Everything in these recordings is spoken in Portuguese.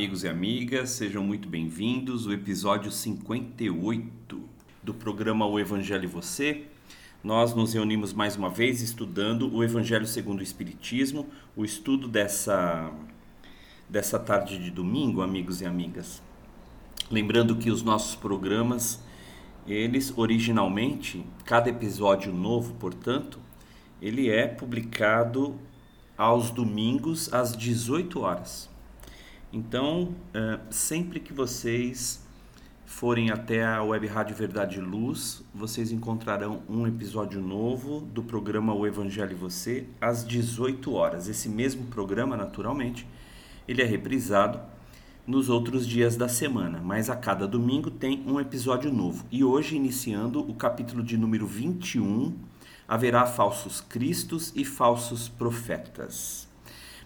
Amigos e amigas, sejam muito bem-vindos. O episódio 58 do programa O Evangelho e Você. Nós nos reunimos mais uma vez estudando o Evangelho segundo o Espiritismo, o estudo dessa, dessa tarde de domingo, amigos e amigas. Lembrando que os nossos programas, eles originalmente, cada episódio novo, portanto, ele é publicado aos domingos às 18 horas. Então, uh, sempre que vocês forem até a Web Rádio Verdade Luz, vocês encontrarão um episódio novo do programa O Evangelho e Você às 18 horas. Esse mesmo programa, naturalmente, ele é reprisado nos outros dias da semana, mas a cada domingo tem um episódio novo. E hoje, iniciando o capítulo de número 21, haverá falsos cristos e falsos profetas.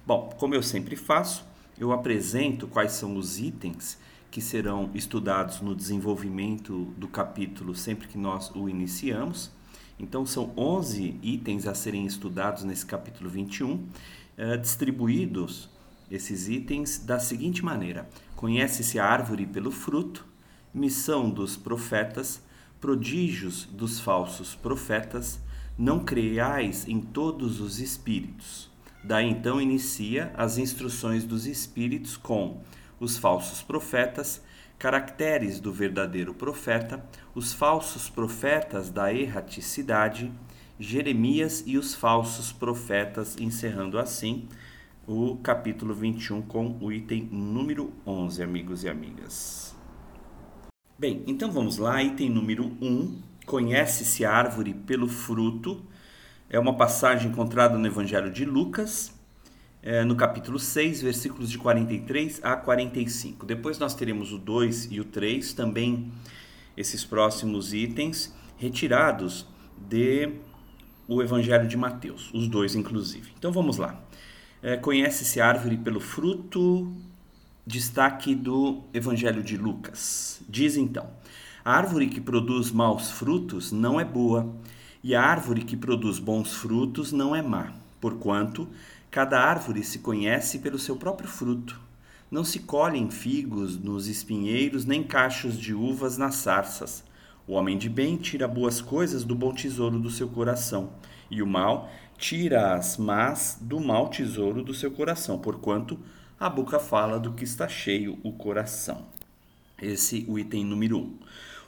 Bom, como eu sempre faço, eu apresento quais são os itens que serão estudados no desenvolvimento do capítulo sempre que nós o iniciamos. Então, são 11 itens a serem estudados nesse capítulo 21, eh, distribuídos esses itens da seguinte maneira: conhece-se a árvore pelo fruto, missão dos profetas, prodígios dos falsos profetas, não creiais em todos os espíritos Daí então inicia as instruções dos espíritos com os falsos profetas, caracteres do verdadeiro profeta, os falsos profetas da erraticidade, Jeremias e os falsos profetas, encerrando assim o capítulo 21 com o item número 11, amigos e amigas. Bem, então vamos lá, item número 1. Conhece-se a árvore pelo fruto é uma passagem encontrada no Evangelho de Lucas, é, no capítulo 6, versículos de 43 a 45. Depois nós teremos o 2 e o 3, também esses próximos itens, retirados de o Evangelho de Mateus, os dois inclusive. Então vamos lá. É, Conhece-se a árvore pelo fruto, destaque do Evangelho de Lucas. Diz então: a árvore que produz maus frutos não é boa e a árvore que produz bons frutos não é má, porquanto cada árvore se conhece pelo seu próprio fruto. Não se colhem figos nos espinheiros, nem cachos de uvas nas sarças. O homem de bem tira boas coisas do bom tesouro do seu coração, e o mal tira as más do mau tesouro do seu coração, porquanto a boca fala do que está cheio o coração. Esse o item número 1. Um.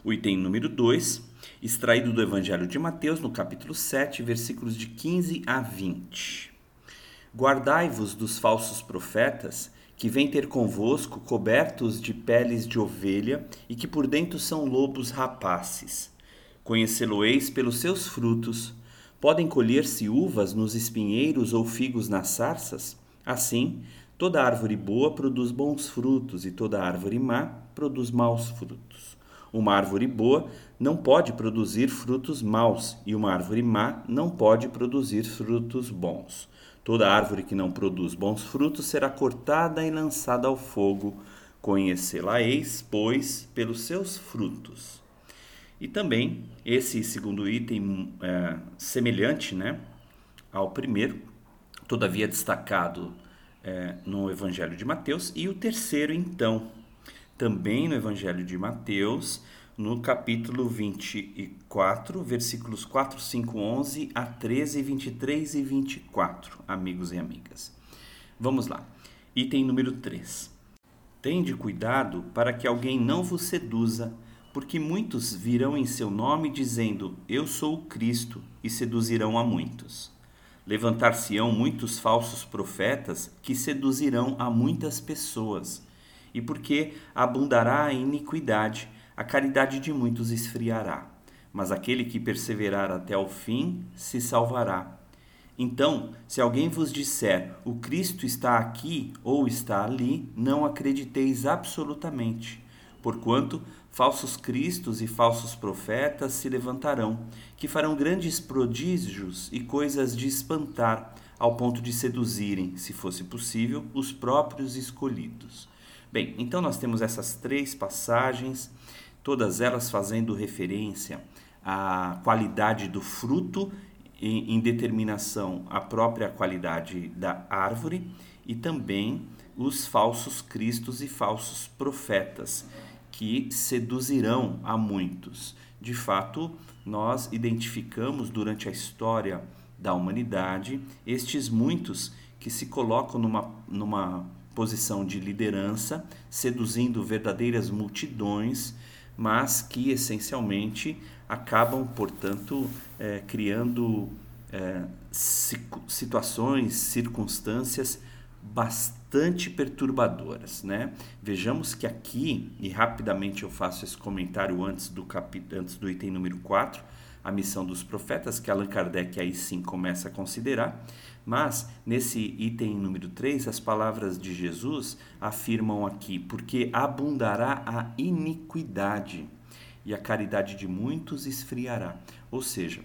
O item número 2 extraído do Evangelho de Mateus, no capítulo 7, versículos de 15 a 20. Guardai-vos dos falsos profetas, que vêm ter convosco cobertos de peles de ovelha e que por dentro são lobos rapaces. Conhecê-lo-eis pelos seus frutos. Podem colher-se uvas nos espinheiros ou figos nas sarças? Assim, toda árvore boa produz bons frutos e toda árvore má produz maus frutos. Uma árvore boa não pode produzir frutos maus e uma árvore má não pode produzir frutos bons. Toda árvore que não produz bons frutos será cortada e lançada ao fogo. Conhecê-la-eis, pois, pelos seus frutos. E também esse segundo item é, semelhante né, ao primeiro, todavia destacado é, no Evangelho de Mateus, e o terceiro, então, também no Evangelho de Mateus, no capítulo 24, versículos 4, 5, 11 a 13, 23 e 24, amigos e amigas. Vamos lá. Item número 3. Tende cuidado para que alguém não vos seduza porque muitos virão em seu nome dizendo: Eu sou o Cristo, e seduzirão a muitos. Levantar-se-ão muitos falsos profetas que seduzirão a muitas pessoas. E porque abundará a iniquidade, a caridade de muitos esfriará. Mas aquele que perseverar até o fim se salvará. Então, se alguém vos disser, o Cristo está aqui ou está ali, não acrediteis absolutamente Porquanto falsos cristos e falsos profetas se levantarão, que farão grandes prodígios e coisas de espantar, ao ponto de seduzirem, se fosse possível, os próprios escolhidos. Bem, então nós temos essas três passagens, todas elas fazendo referência à qualidade do fruto em determinação à própria qualidade da árvore e também os falsos cristos e falsos profetas que seduzirão a muitos. De fato, nós identificamos durante a história da humanidade estes muitos que se colocam numa, numa posição de liderança, seduzindo verdadeiras multidões, mas que essencialmente acabam, portanto, é, criando é, situações, circunstâncias bastante perturbadoras, né? Vejamos que aqui, e rapidamente eu faço esse comentário antes do, antes do item número 4, a missão dos profetas, que Allan Kardec aí sim começa a considerar, mas nesse item número 3, as palavras de Jesus afirmam aqui, porque abundará a iniquidade e a caridade de muitos esfriará. Ou seja,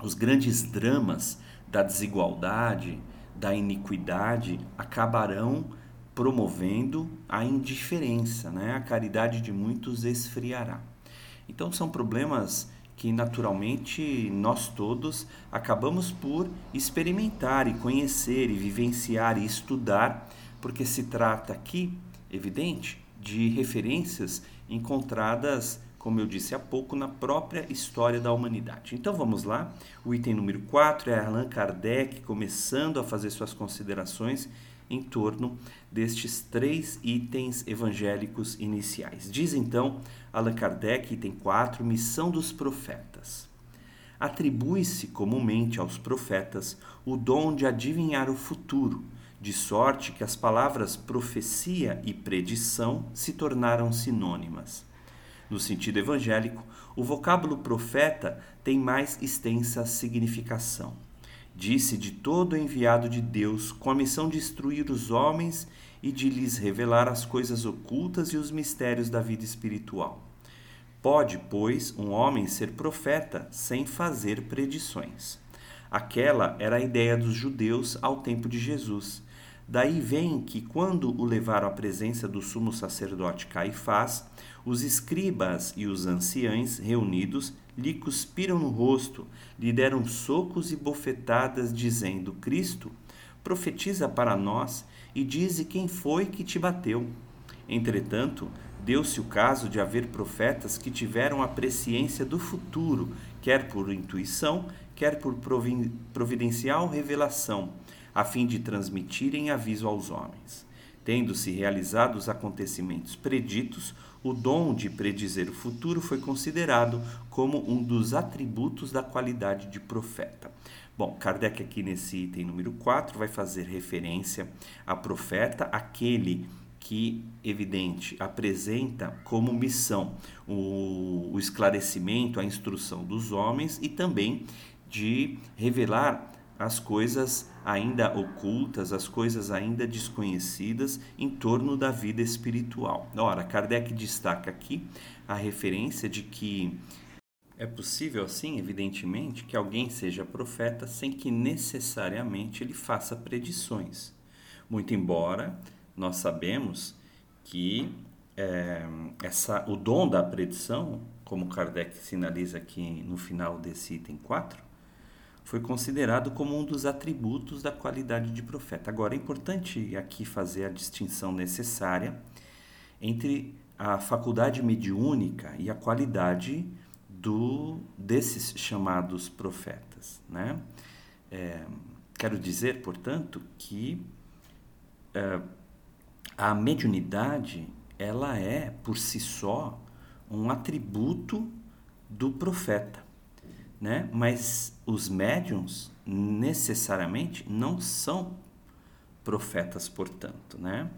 os grandes dramas da desigualdade, da iniquidade acabarão promovendo a indiferença, né? A caridade de muitos esfriará. Então são problemas que naturalmente nós todos acabamos por experimentar e conhecer e vivenciar e estudar, porque se trata aqui, evidente, de referências encontradas como eu disse há pouco, na própria história da humanidade. Então vamos lá. O item número 4 é Allan Kardec começando a fazer suas considerações em torno destes três itens evangélicos iniciais. Diz então Allan Kardec, item 4, missão dos profetas. Atribui-se comumente aos profetas o dom de adivinhar o futuro, de sorte que as palavras profecia e predição se tornaram sinônimas. No sentido evangélico, o vocábulo profeta tem mais extensa significação. Disse de todo enviado de Deus com a missão de instruir os homens e de lhes revelar as coisas ocultas e os mistérios da vida espiritual. Pode, pois, um homem ser profeta sem fazer predições. Aquela era a ideia dos judeus ao tempo de Jesus. Daí vem que, quando o levaram à presença do sumo sacerdote Caifás, os escribas e os anciães reunidos lhe cuspiram no rosto, lhe deram socos e bofetadas, dizendo: Cristo, profetiza para nós e dize quem foi que te bateu. Entretanto, deu-se o caso de haver profetas que tiveram a presciência do futuro, quer por intuição, quer por providencial revelação, a fim de transmitirem aviso aos homens. Tendo-se realizado os acontecimentos preditos, o dom de predizer o futuro foi considerado como um dos atributos da qualidade de profeta. Bom, Kardec aqui nesse item número 4 vai fazer referência a profeta, aquele que, evidente, apresenta como missão o, o esclarecimento, a instrução dos homens e também de revelar as coisas ainda ocultas, as coisas ainda desconhecidas em torno da vida espiritual. Ora, Kardec destaca aqui a referência de que é possível, assim, evidentemente, que alguém seja profeta sem que necessariamente ele faça predições. Muito embora nós sabemos que é, essa, o dom da predição, como Kardec sinaliza aqui no final desse item 4, foi considerado como um dos atributos da qualidade de profeta. Agora, é importante aqui fazer a distinção necessária entre a faculdade mediúnica e a qualidade do desses chamados profetas. Né? É, quero dizer, portanto, que é, a mediunidade ela é por si só um atributo do profeta, né? Mas os médiums necessariamente não são profetas, portanto, né?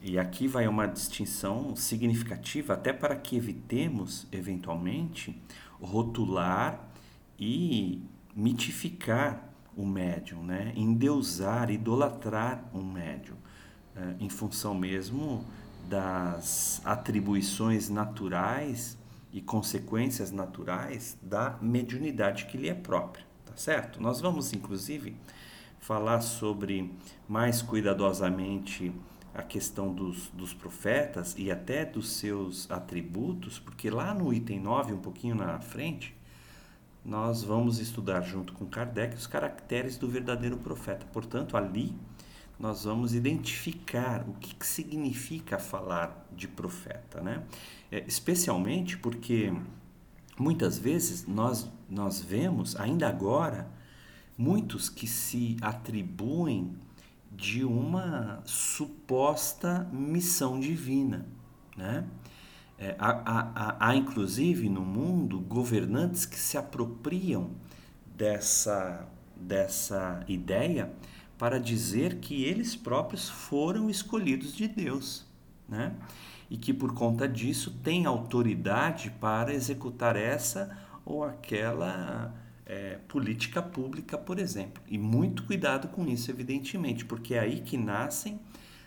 E aqui vai uma distinção significativa, até para que evitemos, eventualmente, rotular e mitificar o médium, né? endeusar, idolatrar um médium, eh, em função mesmo das atribuições naturais e consequências naturais da mediunidade que lhe é própria, tá certo? Nós vamos, inclusive, falar sobre mais cuidadosamente a questão dos, dos profetas e até dos seus atributos, porque lá no item 9, um pouquinho na frente, nós vamos estudar junto com Kardec os caracteres do verdadeiro profeta. Portanto, ali nós vamos identificar o que, que significa falar de profeta, né? É, especialmente porque muitas vezes nós, nós vemos, ainda agora, muitos que se atribuem de uma suposta missão divina, né? É, há, há, há, inclusive no mundo governantes que se apropriam dessa, dessa ideia para dizer que eles próprios foram escolhidos de Deus, né? E que por conta disso têm autoridade para executar essa ou aquela é, política pública, por exemplo. E muito cuidado com isso, evidentemente, porque é aí que nascem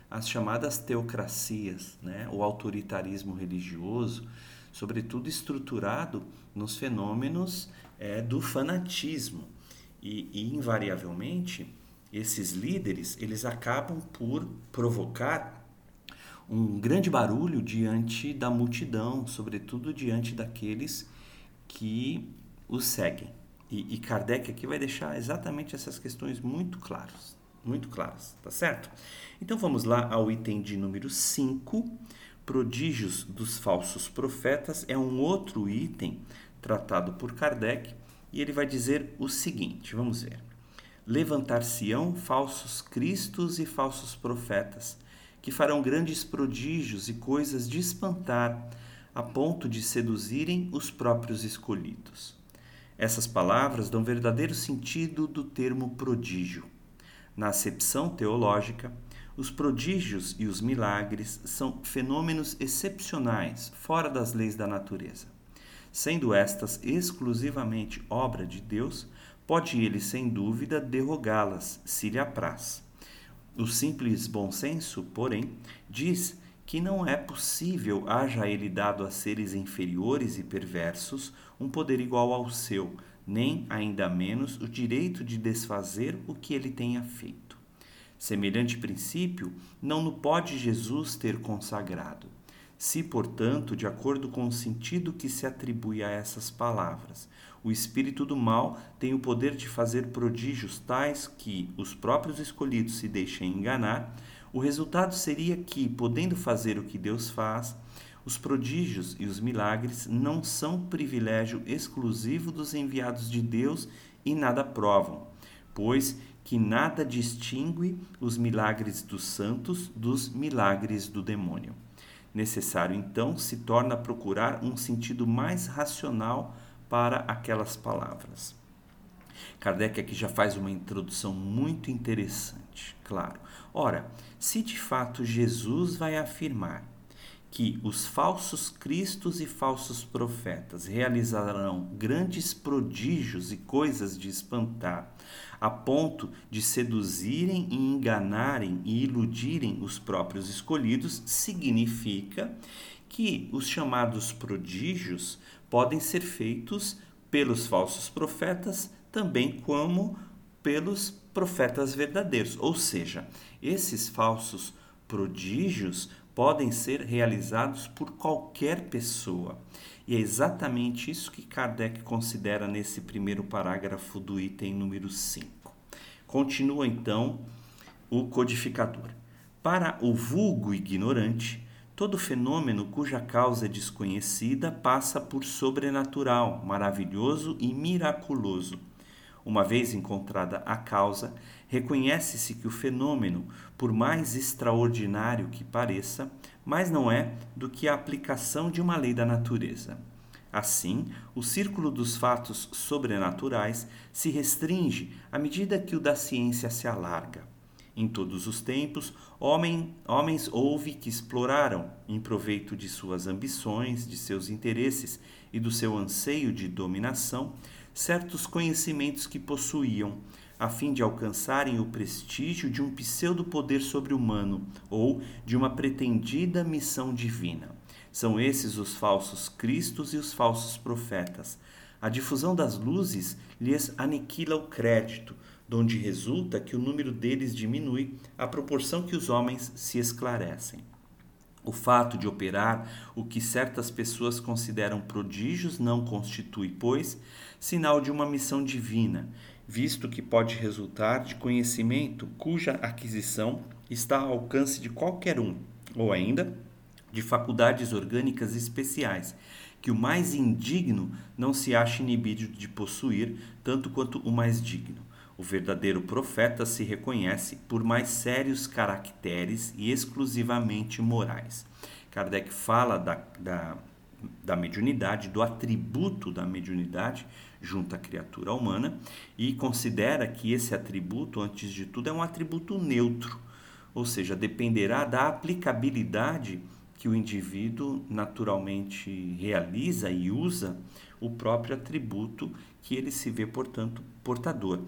as chamadas teocracias, né? o autoritarismo religioso, sobretudo estruturado nos fenômenos é, do fanatismo. E, e, invariavelmente, esses líderes eles acabam por provocar um grande barulho diante da multidão, sobretudo diante daqueles que os seguem. E, e Kardec aqui vai deixar exatamente essas questões muito claras, muito claras, tá certo? Então vamos lá ao item de número 5, prodígios dos falsos profetas, é um outro item tratado por Kardec, e ele vai dizer o seguinte, vamos ver levantar-se-ão falsos cristos e falsos profetas, que farão grandes prodígios e coisas de espantar, a ponto de seduzirem os próprios escolhidos. Essas palavras dão verdadeiro sentido do termo prodígio. Na acepção teológica, os prodígios e os milagres são fenômenos excepcionais, fora das leis da natureza. Sendo estas exclusivamente obra de Deus, pode ele, sem dúvida, derrogá-las, se lhe apraz. O simples bom senso, porém, diz que não é possível haja ele dado a seres inferiores e perversos um poder igual ao seu, nem, ainda menos, o direito de desfazer o que ele tenha feito. Semelhante princípio não no pode Jesus ter consagrado. Se, portanto, de acordo com o sentido que se atribui a essas palavras, o espírito do mal tem o poder de fazer prodígios tais que os próprios escolhidos se deixem enganar, o resultado seria que, podendo fazer o que Deus faz, os prodígios e os milagres não são privilégio exclusivo dos enviados de Deus e nada provam, pois que nada distingue os milagres dos santos dos milagres do demônio. Necessário, então, se torna procurar um sentido mais racional para aquelas palavras. Kardec aqui já faz uma introdução muito interessante, claro. Ora, se de fato Jesus vai afirmar que os falsos cristos e falsos profetas realizarão grandes prodígios e coisas de espantar, a ponto de seduzirem e enganarem e iludirem os próprios escolhidos, significa que os chamados prodígios podem ser feitos pelos falsos profetas, também como pelos profetas verdadeiros. Ou seja, esses falsos prodígios podem ser realizados por qualquer pessoa. E é exatamente isso que Kardec considera nesse primeiro parágrafo do item número 5. Continua então o codificador. Para o vulgo ignorante, todo fenômeno cuja causa é desconhecida passa por sobrenatural, maravilhoso e miraculoso uma vez encontrada a causa, reconhece-se que o fenômeno, por mais extraordinário que pareça, mais não é do que a aplicação de uma lei da natureza. Assim, o círculo dos fatos sobrenaturais se restringe à medida que o da ciência se alarga. Em todos os tempos, homem, homens houve que exploraram, em proveito de suas ambições, de seus interesses e do seu anseio de dominação, certos conhecimentos que possuíam, a fim de alcançarem o prestígio de um pseudo-poder sobre-humano ou de uma pretendida missão divina. São esses os falsos cristos e os falsos profetas. A difusão das luzes lhes aniquila o crédito, donde resulta que o número deles diminui à proporção que os homens se esclarecem. O fato de operar o que certas pessoas consideram prodígios não constitui, pois, sinal de uma missão divina, visto que pode resultar de conhecimento cuja aquisição está ao alcance de qualquer um, ou ainda de faculdades orgânicas especiais, que o mais indigno não se acha inibido de possuir, tanto quanto o mais digno. O verdadeiro profeta se reconhece por mais sérios caracteres e exclusivamente morais. Kardec fala da, da, da mediunidade, do atributo da mediunidade junto à criatura humana e considera que esse atributo, antes de tudo, é um atributo neutro, ou seja, dependerá da aplicabilidade que o indivíduo naturalmente realiza e usa o próprio atributo que ele se vê, portanto, portador.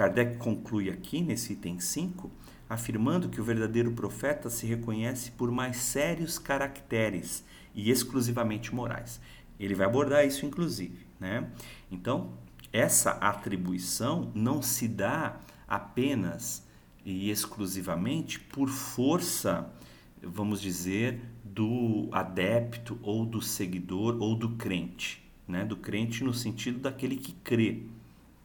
Kardec conclui aqui, nesse item 5, afirmando que o verdadeiro profeta se reconhece por mais sérios caracteres e exclusivamente morais. Ele vai abordar isso, inclusive. Né? Então, essa atribuição não se dá apenas e exclusivamente por força, vamos dizer, do adepto ou do seguidor ou do crente, né? do crente no sentido daquele que crê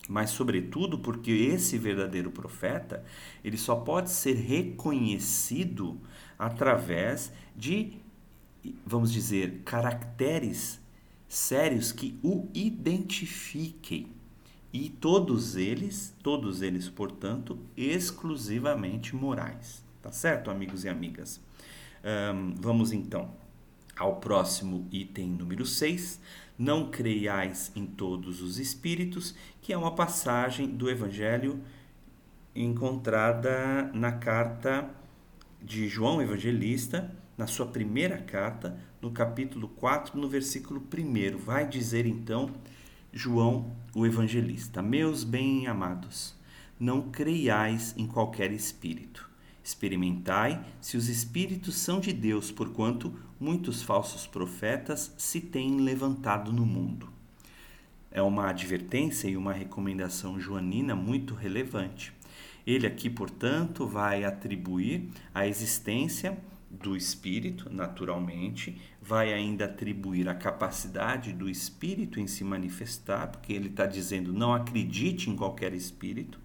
mas sobretudo porque esse verdadeiro profeta, ele só pode ser reconhecido através de, vamos dizer, caracteres sérios que o identifiquem. E todos eles, todos eles, portanto, exclusivamente morais. Tá certo, amigos e amigas? Um, vamos então ao próximo item número 6 não creiais em todos os espíritos, que é uma passagem do Evangelho encontrada na carta de João Evangelista, na sua primeira carta, no capítulo 4, no versículo 1. Vai dizer então João, o Evangelista: Meus bem-amados, não creiais em qualquer espírito Experimentai se os espíritos são de Deus, porquanto muitos falsos profetas se têm levantado no mundo. É uma advertência e uma recomendação joanina muito relevante. Ele aqui, portanto, vai atribuir a existência do espírito, naturalmente, vai ainda atribuir a capacidade do espírito em se manifestar, porque ele está dizendo não acredite em qualquer espírito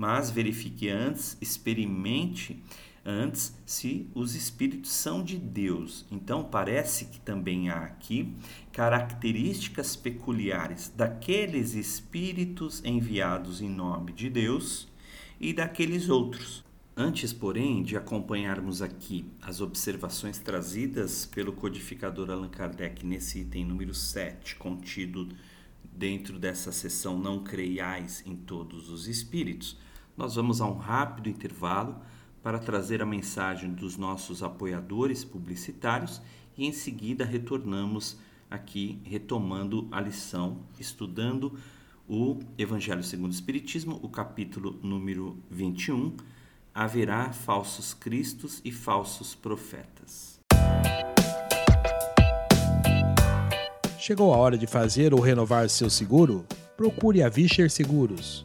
mas verifique antes, experimente antes se os espíritos são de Deus. Então, parece que também há aqui características peculiares daqueles espíritos enviados em nome de Deus e daqueles outros. Antes, porém, de acompanharmos aqui as observações trazidas pelo codificador Allan Kardec nesse item número 7, contido dentro dessa seção Não Creiais em Todos os Espíritos, nós vamos a um rápido intervalo para trazer a mensagem dos nossos apoiadores publicitários e em seguida retornamos aqui retomando a lição, estudando o Evangelho segundo o Espiritismo, o capítulo número 21, haverá falsos cristos e falsos profetas. Chegou a hora de fazer ou renovar seu seguro? Procure a Vischer Seguros,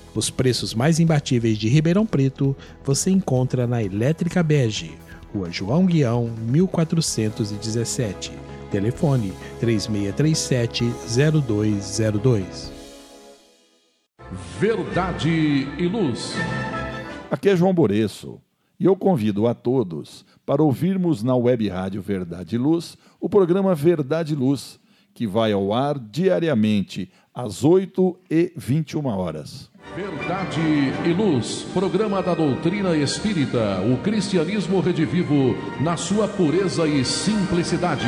Os preços mais imbatíveis de Ribeirão Preto você encontra na Elétrica Bege, Rua João Guião, 1417. Telefone 3637-0202. Verdade e Luz. Aqui é João Boreço e eu convido a todos para ouvirmos na web rádio Verdade e Luz o programa Verdade e Luz, que vai ao ar diariamente às 8 e 21 horas. Verdade e Luz, programa da doutrina espírita, o cristianismo redivivo na sua pureza e simplicidade.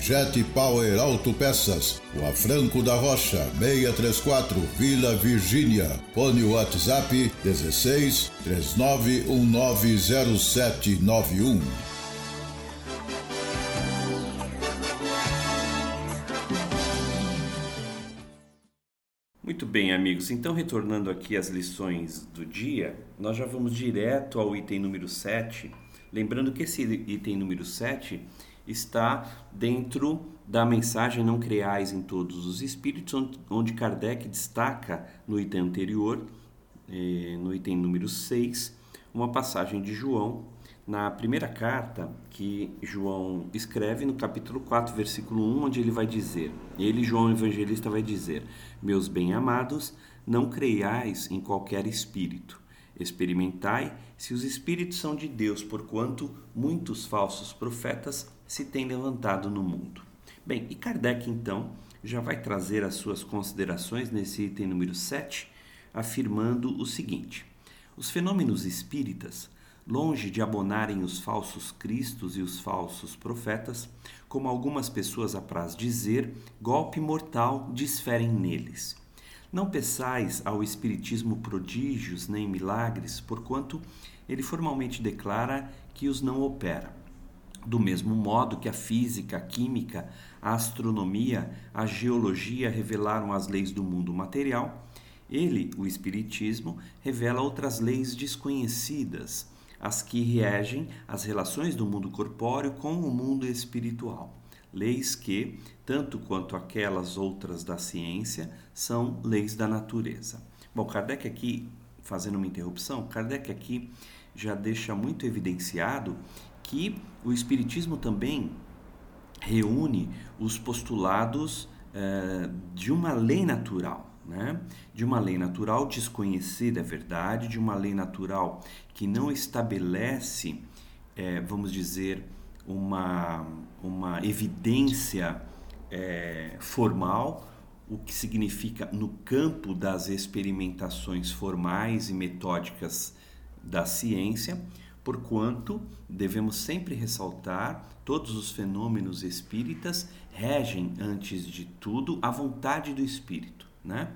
Jet Power Autopeças, Rua Franco da Rocha, 634, Vila Virgínia. Fone WhatsApp 16 39190791. Muito bem, amigos. Então, retornando aqui às lições do dia, nós já vamos direto ao item número 7. Lembrando que esse item número 7 está dentro da mensagem Não Creais em Todos os Espíritos, onde Kardec destaca no item anterior, eh, no item número 6, uma passagem de João, na primeira carta que João escreve, no capítulo 4, versículo 1, onde ele vai dizer: Ele, João Evangelista, vai dizer: Meus bem-amados, não creiais em qualquer espírito. Experimentai se os espíritos são de Deus, porquanto muitos falsos profetas se têm levantado no mundo. Bem, e Kardec então já vai trazer as suas considerações nesse item número 7, afirmando o seguinte: Os fenômenos espíritas, longe de abonarem os falsos cristos e os falsos profetas, como algumas pessoas apraz dizer, golpe mortal desferem neles. Não peçais ao Espiritismo prodígios nem milagres, porquanto ele formalmente declara que os não opera. Do mesmo modo que a física, a química, a astronomia, a geologia revelaram as leis do mundo material, ele, o Espiritismo, revela outras leis desconhecidas, as que regem as relações do mundo corpóreo com o mundo espiritual. Leis que, tanto quanto aquelas outras da ciência, são leis da natureza. Bom, Kardec aqui, fazendo uma interrupção, Kardec aqui já deixa muito evidenciado que o Espiritismo também reúne os postulados eh, de uma lei natural, né? de uma lei natural desconhecida, é verdade, de uma lei natural que não estabelece, eh, vamos dizer, uma, uma evidência é, formal, o que significa no campo das experimentações formais e metódicas da ciência, porquanto devemos sempre ressaltar todos os fenômenos espíritas regem antes de tudo a vontade do espírito, né?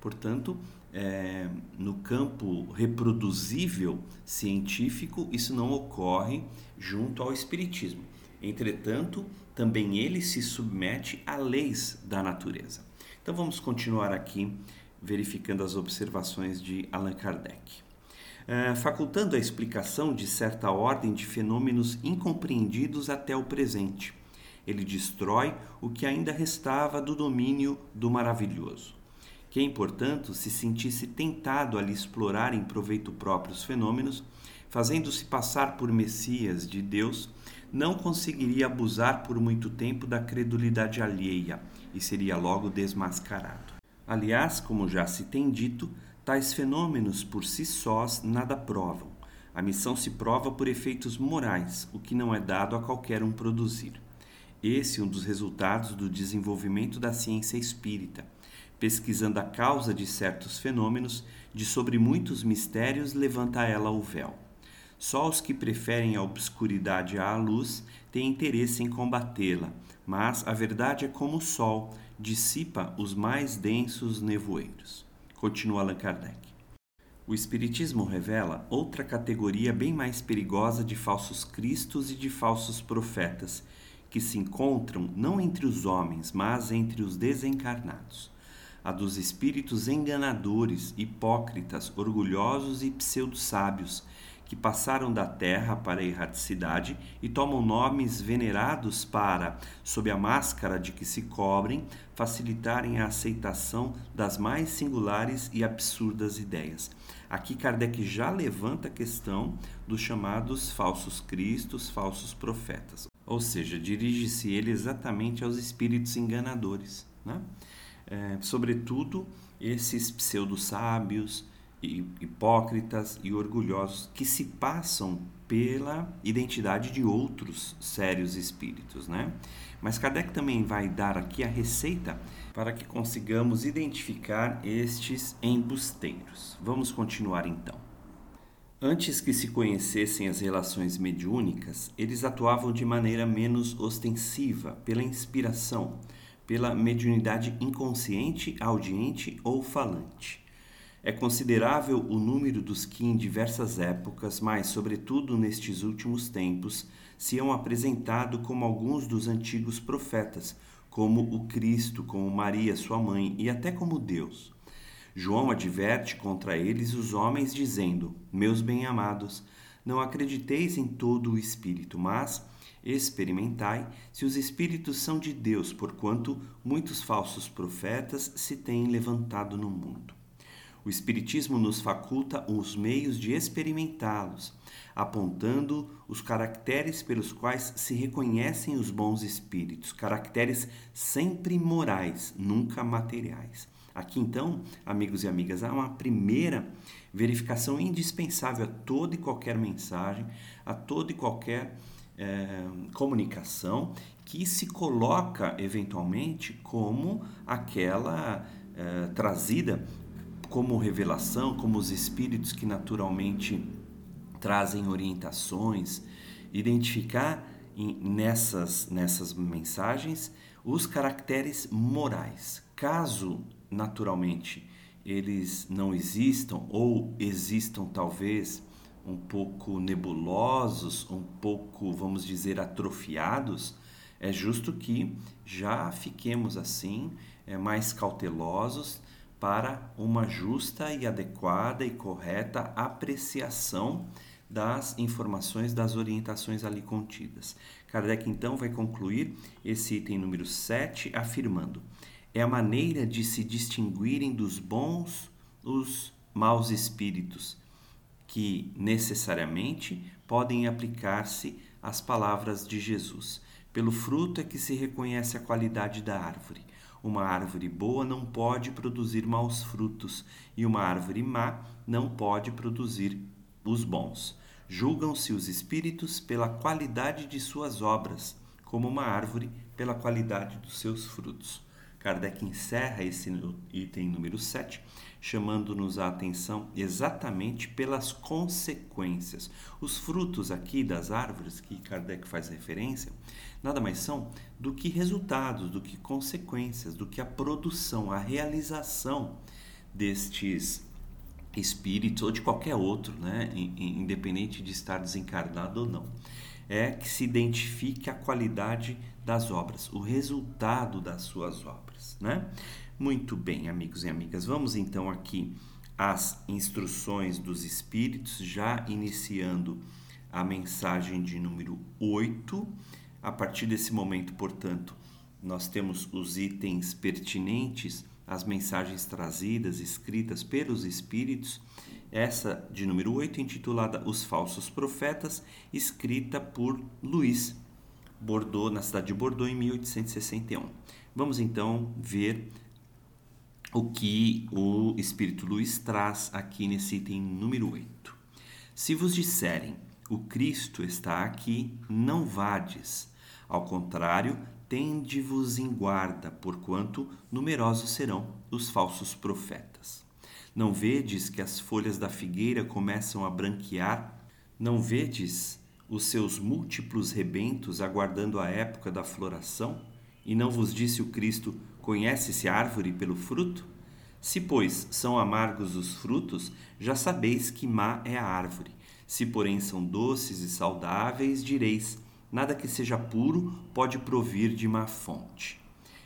Portanto, é, no campo reproduzível científico, isso não ocorre junto ao Espiritismo. Entretanto, também ele se submete a leis da natureza. Então vamos continuar aqui verificando as observações de Allan Kardec. É, facultando a explicação de certa ordem de fenômenos incompreendidos até o presente. Ele destrói o que ainda restava do domínio do maravilhoso. Quem, portanto, se sentisse tentado a lhe explorar em proveito próprio os fenômenos, fazendo-se passar por Messias de Deus, não conseguiria abusar por muito tempo da credulidade alheia e seria logo desmascarado. Aliás, como já se tem dito, tais fenômenos por si sós nada provam. A missão se prova por efeitos morais, o que não é dado a qualquer um produzir. Esse é um dos resultados do desenvolvimento da ciência espírita pesquisando a causa de certos fenômenos, de sobre muitos mistérios levanta ela o véu. Só os que preferem a obscuridade à luz têm interesse em combatê-la, mas a verdade é como o sol, dissipa os mais densos nevoeiros. Continua Allan Kardec. O Espiritismo revela outra categoria bem mais perigosa de falsos cristos e de falsos profetas, que se encontram não entre os homens, mas entre os desencarnados a dos espíritos enganadores, hipócritas, orgulhosos e pseudo-sábios, que passaram da terra para a erraticidade e tomam nomes venerados para, sob a máscara de que se cobrem, facilitarem a aceitação das mais singulares e absurdas ideias. Aqui Kardec já levanta a questão dos chamados falsos cristos, falsos profetas. Ou seja, dirige-se ele exatamente aos espíritos enganadores. Né? é, sobretudo esses pseudo-sábios, hipócritas e orgulhosos que se passam pela identidade de outros sérios espíritos, né? Mas Kardec também vai dar aqui a receita para que consigamos identificar estes embusteiros. Vamos continuar então. Antes que se conhecessem as relações mediúnicas, eles atuavam de maneira menos ostensiva, pela inspiração, pela mediunidade inconsciente, audiente ou falante. É considerável o número dos que em diversas épocas, mas sobretudo nestes últimos tempos, se hão apresentado como alguns dos antigos profetas, como o Cristo, como Maria, sua mãe, e até como Deus. João adverte contra eles os homens, dizendo: Meus bem-amados, não acrediteis em todo o Espírito, mas experimentai se os espíritos são de Deus, porquanto muitos falsos profetas se têm levantado no mundo. O Espiritismo nos faculta os meios de experimentá-los, apontando os caracteres pelos quais se reconhecem os bons espíritos, caracteres sempre morais, nunca materiais. Aqui então, amigos e amigas, há uma primeira verificação indispensável a toda e qualquer mensagem, a toda e qualquer é, comunicação que se coloca eventualmente como aquela é, trazida como revelação, como os espíritos que naturalmente trazem orientações, identificar nessas, nessas mensagens os caracteres morais. Caso naturalmente eles não existam ou existam talvez um pouco nebulosos, um pouco, vamos dizer, atrofiados, é justo que já fiquemos assim, é, mais cautelosos para uma justa e adequada e correta apreciação das informações, das orientações ali contidas. Kardec então vai concluir esse item número 7 afirmando: é a maneira de se distinguirem dos bons os maus espíritos que necessariamente podem aplicar-se às palavras de Jesus. Pelo fruto é que se reconhece a qualidade da árvore. Uma árvore boa não pode produzir maus frutos, e uma árvore má não pode produzir os bons. Julgam-se os espíritos pela qualidade de suas obras, como uma árvore pela qualidade dos seus frutos. Kardec encerra esse item número 7, chamando-nos a atenção exatamente pelas consequências. Os frutos aqui das árvores que Kardec faz referência, nada mais são do que resultados, do que consequências, do que a produção, a realização destes espíritos ou de qualquer outro, né? independente de estar desencarnado ou não. É que se identifique a qualidade das obras, o resultado das suas obras. Né? Muito bem, amigos e amigas, vamos então aqui às instruções dos espíritos, já iniciando a mensagem de número 8. A partir desse momento, portanto, nós temos os itens pertinentes as mensagens trazidas, escritas pelos Espíritos, essa de número 8, intitulada Os Falsos Profetas, escrita por Luiz Bordeaux, na cidade de Bordeaux, em 1861. Vamos então ver o que o Espírito Luiz traz aqui nesse item número 8. Se vos disserem, o Cristo está aqui, não vades. Ao contrário, tende-vos em guarda, porquanto numerosos serão os falsos profetas. Não vedes que as folhas da figueira começam a branquear? Não vedes os seus múltiplos rebentos aguardando a época da floração? E não vos disse o Cristo: Conhece-se a árvore pelo fruto? Se, pois, são amargos os frutos, já sabeis que má é a árvore. Se, porém, são doces e saudáveis, direis: Nada que seja puro pode provir de má fonte.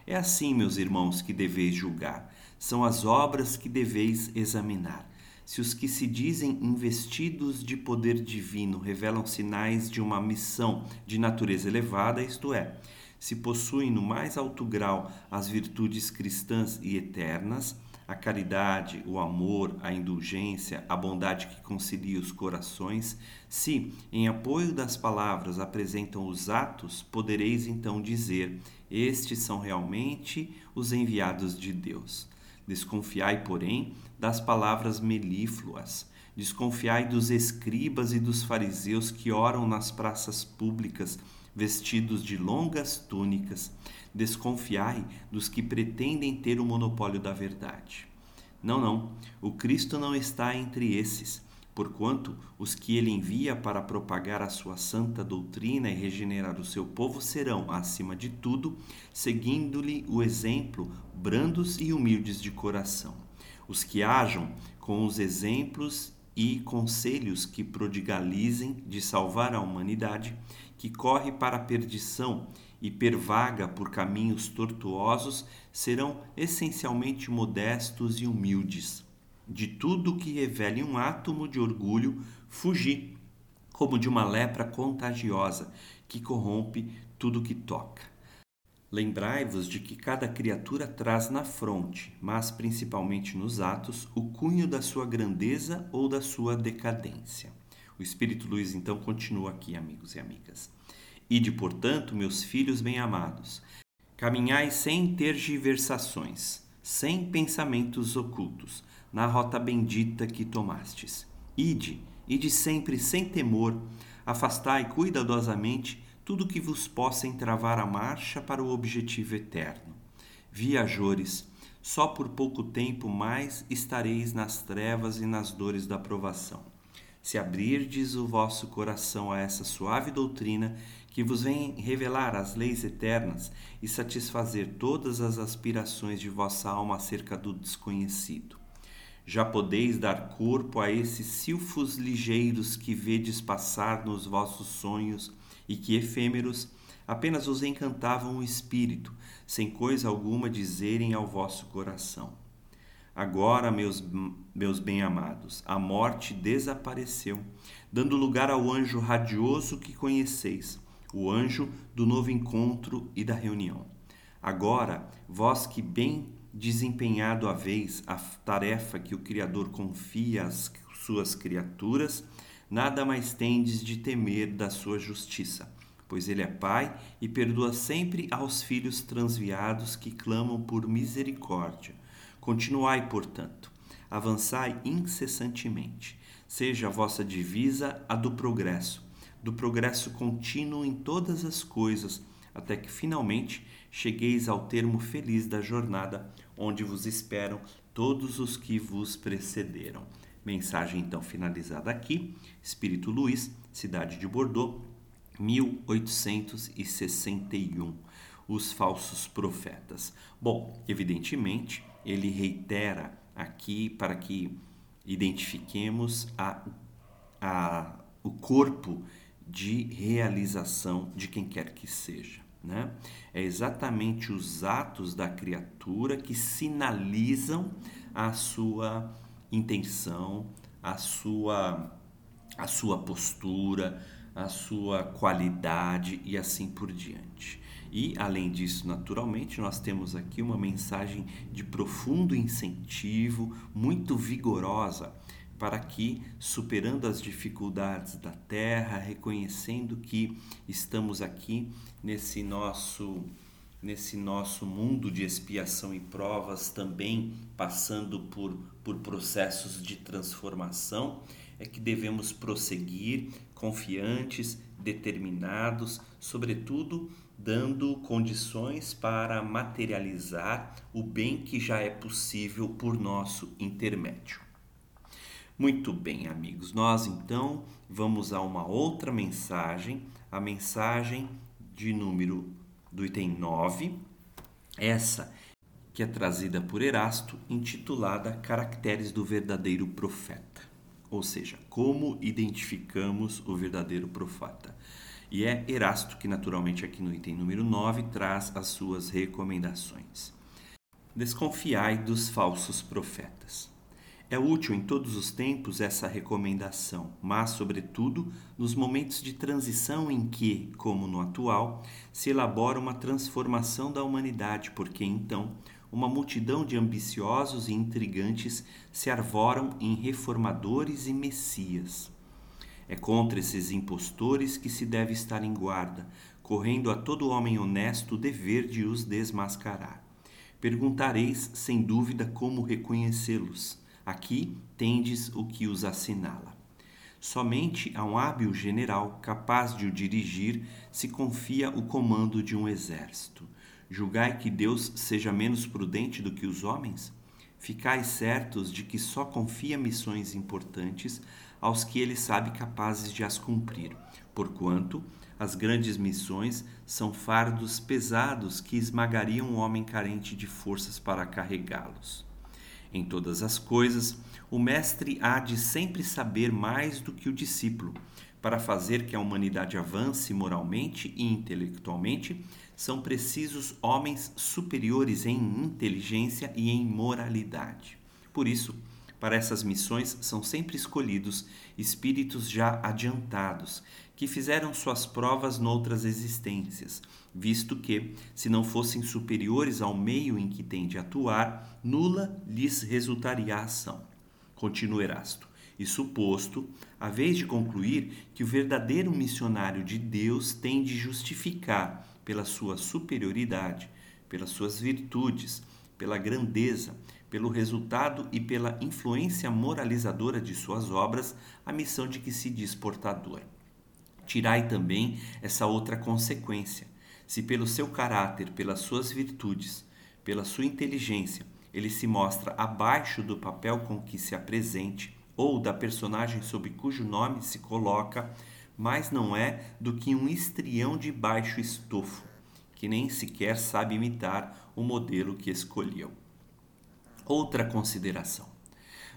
É assim, meus irmãos, que deveis julgar. São as obras que deveis examinar. Se os que se dizem investidos de poder divino revelam sinais de uma missão de natureza elevada, isto é, se possuem no mais alto grau as virtudes cristãs e eternas, a caridade, o amor, a indulgência, a bondade que concilia os corações, se, em apoio das palavras, apresentam os atos, podereis então dizer: Estes são realmente os enviados de Deus. Desconfiai, porém, das palavras melífluas. Desconfiai dos escribas e dos fariseus que oram nas praças públicas, vestidos de longas túnicas Desconfiai dos que pretendem ter o monopólio da verdade. Não, não, o Cristo não está entre esses, porquanto os que ele envia para propagar a sua santa doutrina e regenerar o seu povo serão, acima de tudo, seguindo-lhe o exemplo, brandos e humildes de coração. Os que hajam com os exemplos e conselhos que prodigalizem de salvar a humanidade, que corre para a perdição e pervaga por caminhos tortuosos serão essencialmente modestos e humildes. De tudo que revele um átomo de orgulho, fugi, como de uma lepra contagiosa que corrompe tudo que toca. Lembrai-vos de que cada criatura traz na fronte, mas principalmente nos atos, o cunho da sua grandeza ou da sua decadência. O Espírito Luiz então continua aqui, amigos e amigas. Ide, portanto, meus filhos bem-amados, caminhai sem tergiversações, sem pensamentos ocultos, na rota bendita que tomastes. Ide, ide sempre sem temor, afastai cuidadosamente tudo que vos possa entravar a marcha para o objetivo eterno. Viajores, só por pouco tempo mais estareis nas trevas e nas dores da provação. Se abrirdes o vosso coração a essa suave doutrina que vos vem revelar as leis eternas e satisfazer todas as aspirações de vossa alma acerca do desconhecido. Já podeis dar corpo a esses silfos ligeiros que vedes passar nos vossos sonhos e que efêmeros apenas os encantavam o espírito, sem coisa alguma dizerem ao vosso coração. Agora, meus, meus bem-amados, a morte desapareceu, dando lugar ao anjo radioso que conheceis o anjo do novo encontro e da reunião. Agora, vós que bem desempenhado haveis a tarefa que o Criador confia às suas criaturas, nada mais tendes de temer da sua justiça, pois ele é Pai e perdoa sempre aos filhos transviados que clamam por misericórdia. Continuai, portanto, avançai incessantemente. Seja a vossa divisa a do progresso, do progresso contínuo em todas as coisas, até que finalmente chegueis ao termo feliz da jornada, onde vos esperam todos os que vos precederam. Mensagem então finalizada aqui. Espírito Luiz, cidade de Bordeaux, 1861. Os falsos profetas. Bom, evidentemente, ele reitera aqui para que identifiquemos a, a, o corpo de realização de quem quer que seja. Né? É exatamente os atos da criatura que sinalizam a sua intenção, a sua, a sua postura, a sua qualidade e assim por diante. E, além disso, naturalmente, nós temos aqui uma mensagem de profundo incentivo, muito vigorosa, para que, superando as dificuldades da terra, reconhecendo que estamos aqui nesse nosso nesse nosso mundo de expiação e provas, também passando por, por processos de transformação, é que devemos prosseguir confiantes, determinados, sobretudo dando condições para materializar o bem que já é possível por nosso intermédio. Muito bem, amigos, nós então vamos a uma outra mensagem, a mensagem de número do item 9, essa que é trazida por Erasto, intitulada Caracteres do Verdadeiro Profeta, ou seja, como identificamos o verdadeiro profeta. E é Erasto que, naturalmente, aqui no item número 9, traz as suas recomendações. Desconfiai dos falsos profetas. É útil em todos os tempos essa recomendação, mas, sobretudo, nos momentos de transição em que, como no atual, se elabora uma transformação da humanidade, porque então uma multidão de ambiciosos e intrigantes se arvoram em reformadores e messias. É contra esses impostores que se deve estar em guarda, correndo a todo homem honesto o dever de os desmascarar. Perguntareis, sem dúvida, como reconhecê-los Aqui tendes o que os assinala. Somente a um hábil general capaz de o dirigir se confia o comando de um exército. Julgai que Deus seja menos prudente do que os homens? Ficais certos de que só confia missões importantes aos que ele sabe capazes de as cumprir, porquanto as grandes missões são fardos pesados que esmagariam um homem carente de forças para carregá-los. Em todas as coisas, o mestre há de sempre saber mais do que o discípulo. Para fazer que a humanidade avance moralmente e intelectualmente, são precisos homens superiores em inteligência e em moralidade. Por isso, para essas missões são sempre escolhidos espíritos já adiantados, que fizeram suas provas noutras existências, visto que, se não fossem superiores ao meio em que têm de atuar, nula lhes resultaria a ação. Continua Erasto. E suposto, a vez de concluir que o verdadeiro missionário de Deus tem de justificar pela sua superioridade, pelas suas virtudes, pela grandeza, pelo resultado e pela influência moralizadora de suas obras, a missão de que se diz portador. Tirai também essa outra consequência. Se pelo seu caráter, pelas suas virtudes, pela sua inteligência, ele se mostra abaixo do papel com que se apresente ou da personagem sob cujo nome se coloca, mas não é do que um estrião de baixo estofo, que nem sequer sabe imitar o modelo que escolheu. Outra consideração.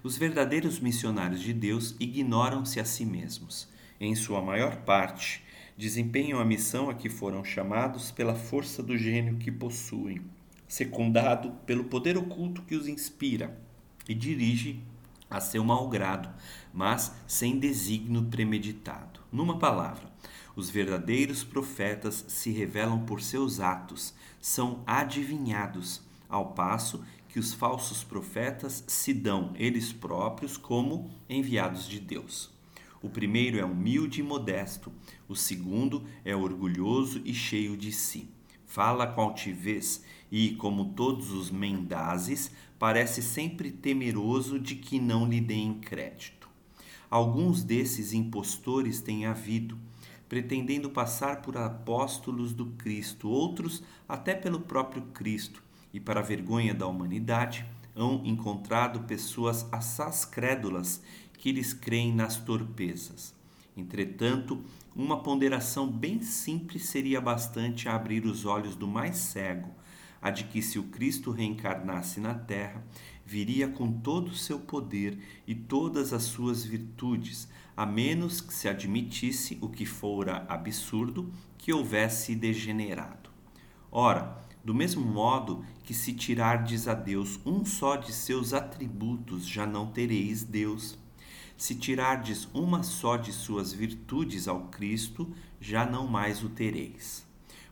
Os verdadeiros missionários de Deus ignoram-se a si mesmos. Em sua maior parte, desempenham a missão a que foram chamados pela força do gênio que possuem secundado pelo poder oculto que os inspira e dirige a seu malgrado, mas sem desígnio premeditado. Numa palavra, os verdadeiros profetas se revelam por seus atos, são adivinhados, ao passo que os falsos profetas se dão eles próprios como enviados de Deus. O primeiro é humilde e modesto, o segundo é orgulhoso e cheio de si fala com altivez e, como todos os mendazes, parece sempre temeroso de que não lhe deem crédito. Alguns desses impostores têm havido, pretendendo passar por apóstolos do Cristo, outros até pelo próprio Cristo, e para a vergonha da humanidade, hão encontrado pessoas assaz crédulas que lhes creem nas torpezas. Entretanto, uma ponderação bem simples seria bastante a abrir os olhos do mais cego, a de que se o Cristo reencarnasse na terra, viria com todo o seu poder e todas as suas virtudes, a menos que se admitisse o que fora absurdo que houvesse degenerado. Ora, do mesmo modo que se tirardes a Deus um só de seus atributos, já não tereis Deus. Se tirardes uma só de suas virtudes ao Cristo, já não mais o tereis.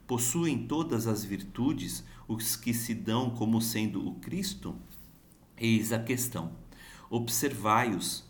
Possuem todas as virtudes os que se dão como sendo o Cristo? Eis a questão. Observai-os,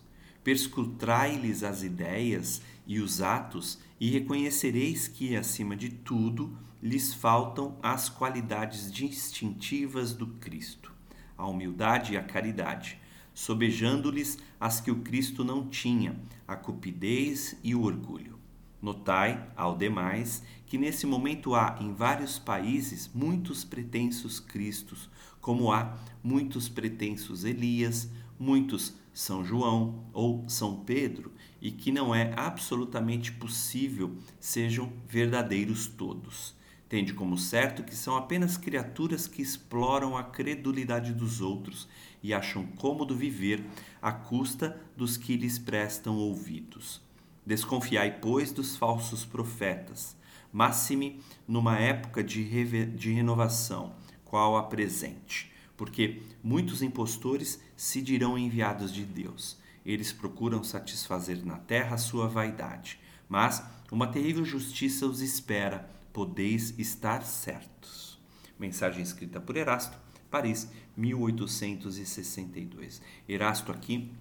perscrutai-lhes as ideias e os atos, e reconhecereis que, acima de tudo, lhes faltam as qualidades distintivas do Cristo, a humildade e a caridade, sobejando-lhes as que o Cristo não tinha, a cupidez e o orgulho. Notai, ao demais, que nesse momento há em vários países muitos pretensos Cristos, como há muitos pretensos Elias, muitos São João ou São Pedro, e que não é absolutamente possível sejam verdadeiros todos. Tende como certo que são apenas criaturas que exploram a credulidade dos outros e acham cômodo viver à custa dos que lhes prestam ouvidos. Desconfiai, pois, dos falsos profetas, máxime numa época de, de renovação, qual a presente, porque muitos impostores se dirão enviados de Deus. Eles procuram satisfazer na terra a sua vaidade, mas uma terrível justiça os espera podeis estar certos. Mensagem escrita por Erasto, Paris, 1862. Erasto aqui,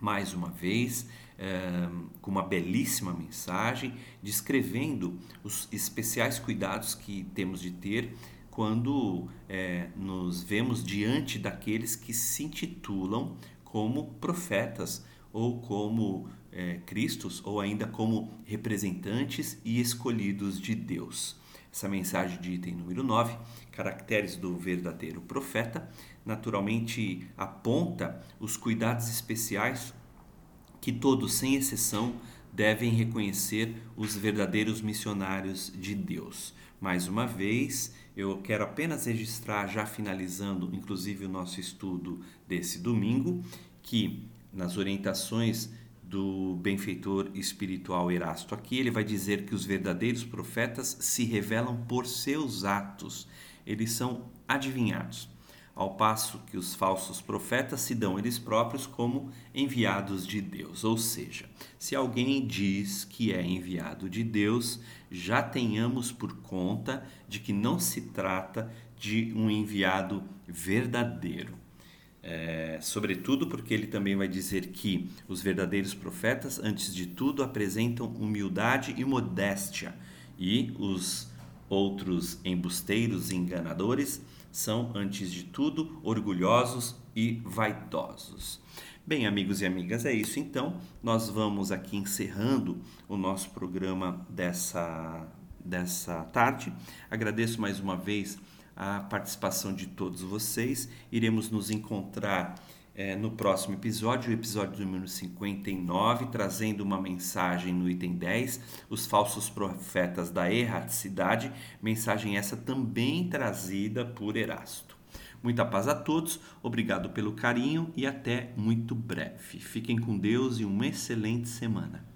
mais uma vez, é, com uma belíssima mensagem, descrevendo os especiais cuidados que temos de ter quando é, nos vemos diante daqueles que se intitulam como profetas ou como é, Cristos ou ainda como representantes e escolhidos de Deus. Essa mensagem de item número 9, caracteres do verdadeiro profeta, naturalmente aponta os cuidados especiais que todos, sem exceção, devem reconhecer os verdadeiros missionários de Deus. Mais uma vez, eu quero apenas registrar, já finalizando inclusive o nosso estudo desse domingo, que nas orientações do benfeitor espiritual Erasto aqui, ele vai dizer que os verdadeiros profetas se revelam por seus atos, eles são adivinhados, ao passo que os falsos profetas se dão eles próprios como enviados de Deus. Ou seja, se alguém diz que é enviado de Deus, já tenhamos por conta de que não se trata de um enviado verdadeiro é, sobretudo porque ele também vai dizer que os verdadeiros profetas, antes de tudo, apresentam humildade e modéstia, e os outros embusteiros e enganadores são, antes de tudo, orgulhosos e vaidosos. Bem, amigos e amigas, é isso então. Nós vamos aqui encerrando o nosso programa dessa, dessa tarde. Agradeço mais uma vez a participação de todos vocês. Iremos nos encontrar é, no próximo episódio, o episódio número 59, trazendo uma mensagem no item 10, os falsos profetas da erraticidade, mensagem essa também trazida por Erasto. Muita paz a todos, obrigado pelo carinho e até muito breve. Fiquem com Deus e uma excelente semana.